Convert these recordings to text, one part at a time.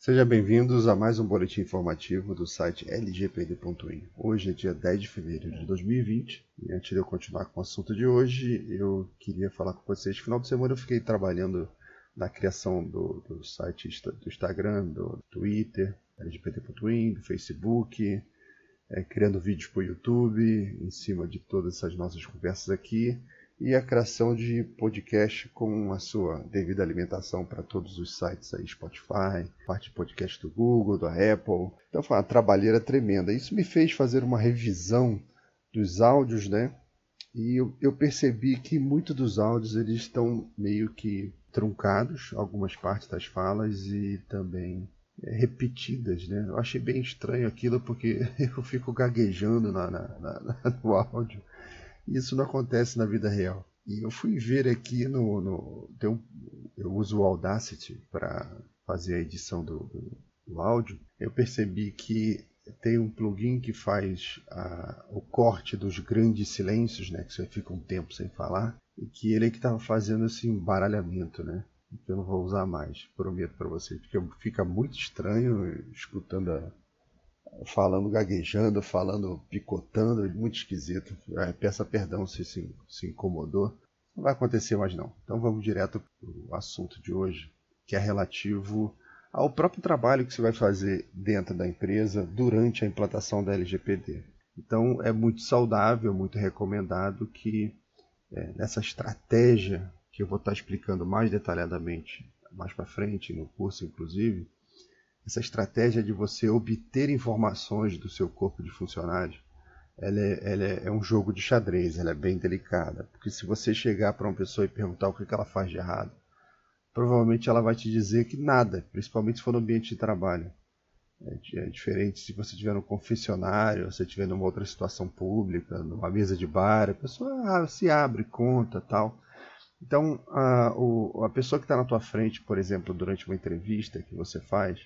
Sejam bem-vindos a mais um boletim informativo do site lgpd.in. Hoje é dia 10 de fevereiro de 2020 e antes de eu continuar com o assunto de hoje, eu queria falar com vocês. No final de semana eu fiquei trabalhando na criação do, do site do Instagram, do Twitter, lgpd.in, do Facebook, é, criando vídeos para o YouTube, em cima de todas essas nossas conversas aqui e a criação de podcast com a sua devida alimentação para todos os sites aí, Spotify, parte de podcast do Google, da Apple. Então foi uma trabalheira tremenda. Isso me fez fazer uma revisão dos áudios, né? E eu, eu percebi que muitos dos áudios eles estão meio que truncados, algumas partes das falas e também é, repetidas, né? Eu achei bem estranho aquilo porque eu fico gaguejando na, na, na, no áudio. Isso não acontece na vida real. E eu fui ver aqui no. no um, eu uso o Audacity para fazer a edição do, do, do, áudio. Eu percebi que tem um plugin que faz a, o corte dos grandes silêncios, né? Que você fica um tempo sem falar. E que ele é que estava fazendo esse embaralhamento, né? Que eu não vou usar mais, prometo para vocês. Porque fica muito estranho escutando a, falando gaguejando, falando picotando, muito esquisito. É, peça perdão se, se se incomodou. Não vai acontecer mais não. Então vamos direto para o assunto de hoje, que é relativo ao próprio trabalho que você vai fazer dentro da empresa durante a implantação da LGPD. Então é muito saudável, muito recomendado que é, nessa estratégia que eu vou estar explicando mais detalhadamente mais para frente no curso, inclusive, essa estratégia de você obter informações do seu corpo de funcionários, ela é, ela é, é um jogo de xadrez, ela é bem delicada. Porque se você chegar para uma pessoa e perguntar o que, que ela faz de errado, provavelmente ela vai te dizer que nada, principalmente se for no ambiente de trabalho. É, é diferente se você estiver no confessionário, se você estiver numa outra situação pública, numa mesa de bar, a pessoa ah, se abre, conta tal. Então, a, o, a pessoa que está na tua frente, por exemplo, durante uma entrevista que você faz,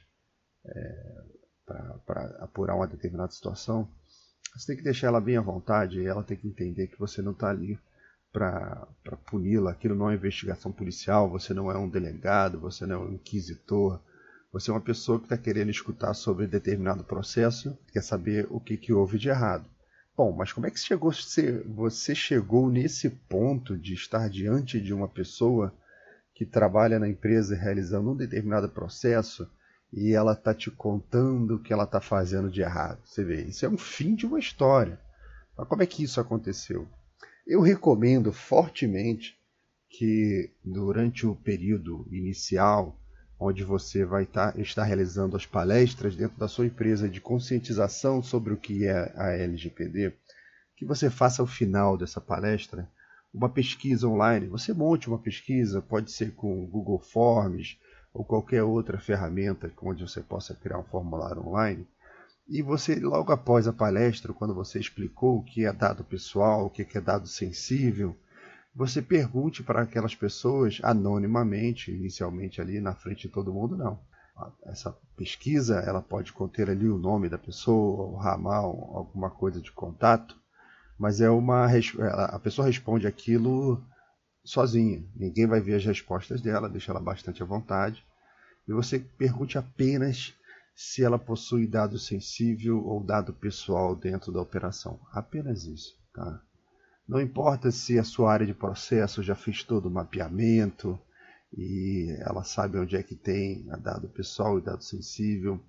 é, para apurar uma determinada situação, você tem que deixar ela bem à vontade e ela tem que entender que você não está ali para puni-la. Aquilo não é investigação policial, você não é um delegado, você não é um inquisitor. Você é uma pessoa que está querendo escutar sobre determinado processo, quer saber o que, que houve de errado. Bom, mas como é que chegou, você, você chegou nesse ponto de estar diante de uma pessoa que trabalha na empresa realizando um determinado processo e ela está te contando o que ela está fazendo de errado. Você vê, isso é um fim de uma história. Mas como é que isso aconteceu? Eu recomendo fortemente que durante o período inicial, onde você vai estar, tá, estar realizando as palestras dentro da sua empresa de conscientização sobre o que é a LGPD, que você faça ao final dessa palestra uma pesquisa online. Você monte uma pesquisa, pode ser com Google Forms, ou qualquer outra ferramenta onde você possa criar um formulário online. E você, logo após a palestra, quando você explicou o que é dado pessoal, o que é dado sensível, você pergunte para aquelas pessoas anonimamente, inicialmente ali na frente de todo mundo, não. Essa pesquisa ela pode conter ali o nome da pessoa, o ramal, alguma coisa de contato, mas é uma a pessoa responde aquilo sozinha. Ninguém vai ver as respostas dela, deixa ela bastante à vontade. E você pergunte apenas se ela possui dado sensível ou dado pessoal dentro da operação. Apenas isso, tá? Não importa se a sua área de processo já fez todo o mapeamento e ela sabe onde é que tem dado pessoal e dado sensível.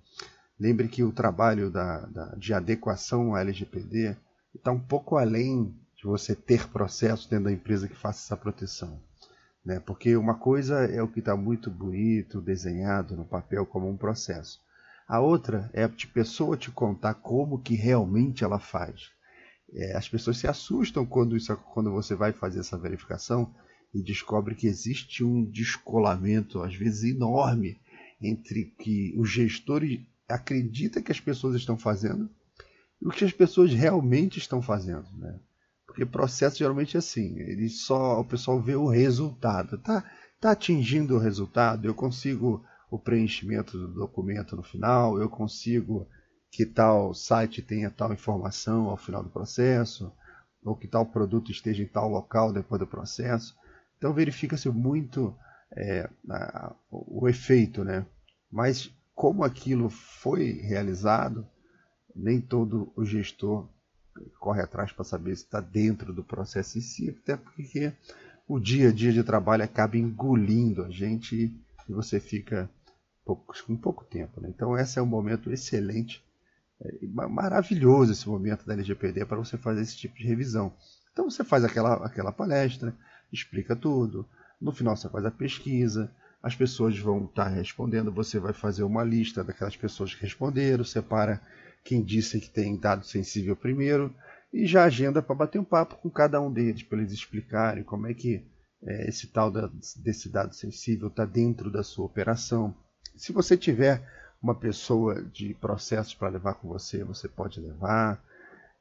Lembre que o trabalho da, da, de adequação à LGPD está um pouco além de você ter processos dentro da empresa que faça essa proteção. Né? Porque uma coisa é o que está muito bonito, desenhado no papel como um processo. A outra é a pessoa te contar como que realmente ela faz. É, as pessoas se assustam quando, isso, quando você vai fazer essa verificação e descobre que existe um descolamento, às vezes enorme, entre que o gestor acredita que as pessoas estão fazendo e o que as pessoas realmente estão fazendo. Né? Porque processo geralmente é assim, ele só o pessoal vê o resultado. Tá, tá atingindo o resultado, eu consigo o preenchimento do documento no final, eu consigo que tal site tenha tal informação ao final do processo, ou que tal produto esteja em tal local depois do processo. Então verifica-se muito é, a, o efeito, né? Mas como aquilo foi realizado, nem todo o gestor corre atrás para saber se está dentro do processo em si, até porque o dia a dia de trabalho acaba engolindo a gente e você fica pouco, com pouco tempo. Né? Então, esse é um momento excelente, é, maravilhoso esse momento da LGPD para você fazer esse tipo de revisão. Então, você faz aquela, aquela palestra, explica tudo, no final você faz a pesquisa, as pessoas vão estar tá respondendo, você vai fazer uma lista daquelas pessoas que responderam, separa quem disse que tem dado sensível primeiro, e já agenda para bater um papo com cada um deles, para eles explicarem como é que é, esse tal da, desse dado sensível está dentro da sua operação. Se você tiver uma pessoa de processos para levar com você, você pode levar.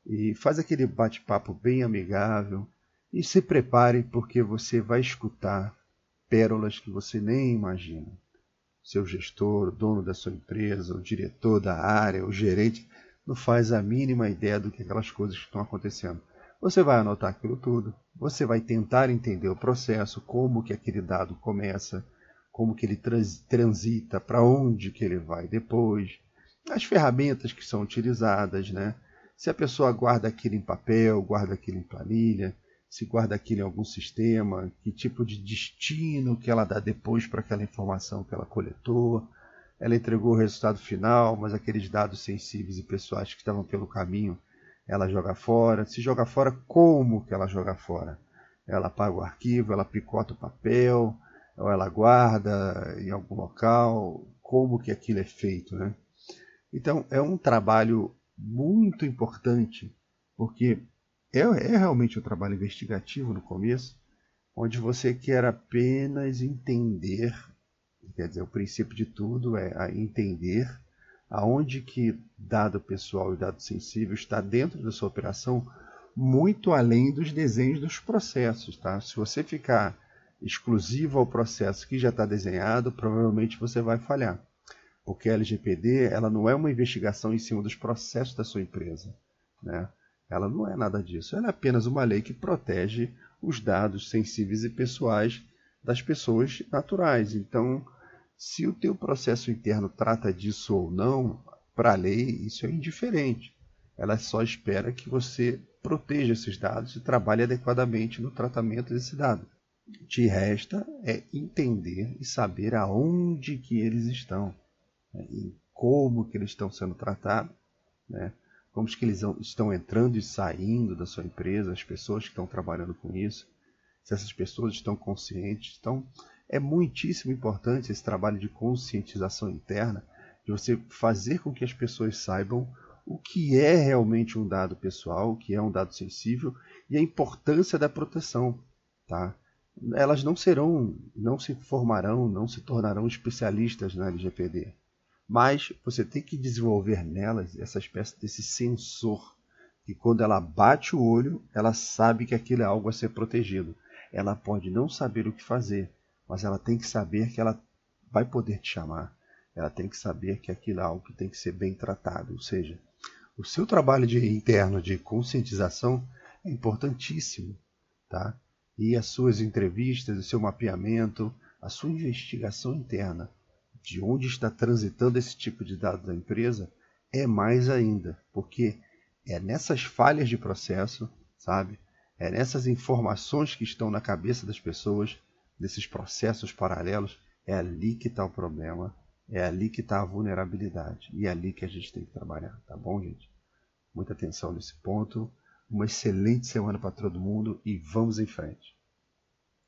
E faz aquele bate-papo bem amigável. E se prepare, porque você vai escutar pérolas que você nem imagina. Seu gestor, o dono da sua empresa, o diretor da área, o gerente, não faz a mínima ideia do que aquelas coisas estão acontecendo. Você vai anotar aquilo tudo, você vai tentar entender o processo, como que aquele dado começa, como que ele trans, transita, para onde que ele vai depois, as ferramentas que são utilizadas, né? Se a pessoa guarda aquilo em papel, guarda aquilo em planilha, se guarda aquilo em algum sistema, que tipo de destino que ela dá depois para aquela informação que ela coletou. Ela entregou o resultado final, mas aqueles dados sensíveis e pessoais que estavam pelo caminho, ela joga fora. Se joga fora, como que ela joga fora? Ela apaga o arquivo, ela picota o papel, ou ela guarda em algum local, como que aquilo é feito, né? Então, é um trabalho muito importante, porque é, é realmente um trabalho investigativo no começo, onde você quer apenas entender, quer dizer, o princípio de tudo é entender aonde que dado pessoal e dado sensível está dentro da sua operação, muito além dos desenhos dos processos, tá? Se você ficar exclusivo ao processo que já está desenhado, provavelmente você vai falhar, porque a LGPD ela não é uma investigação em cima dos processos da sua empresa, né? Ela não é nada disso. Ela é apenas uma lei que protege os dados sensíveis e pessoais das pessoas naturais. Então, se o teu processo interno trata disso ou não, para a lei isso é indiferente. Ela só espera que você proteja esses dados e trabalhe adequadamente no tratamento desse dado. Te resta é entender e saber aonde que eles estão, né, e como que eles estão sendo tratados, né? Como que eles estão entrando e saindo da sua empresa, as pessoas que estão trabalhando com isso, se essas pessoas estão conscientes. Então, é muitíssimo importante esse trabalho de conscientização interna, de você fazer com que as pessoas saibam o que é realmente um dado pessoal, o que é um dado sensível e a importância da proteção, tá? Elas não serão, não se formarão, não se tornarão especialistas na LGPD mas você tem que desenvolver nelas essa espécie desse sensor que quando ela bate o olho, ela sabe que aquilo é algo a ser protegido. Ela pode não saber o que fazer, mas ela tem que saber que ela vai poder te chamar. Ela tem que saber que aquilo é algo que tem que ser bem tratado. Ou seja, o seu trabalho de, interno de conscientização é importantíssimo, tá? E as suas entrevistas, o seu mapeamento, a sua investigação interna de onde está transitando esse tipo de dado da empresa é mais ainda, porque é nessas falhas de processo, sabe? É nessas informações que estão na cabeça das pessoas, desses processos paralelos, é ali que está o problema, é ali que está a vulnerabilidade e é ali que a gente tem que trabalhar, tá bom, gente? Muita atenção nesse ponto. Uma excelente semana para todo mundo e vamos em frente.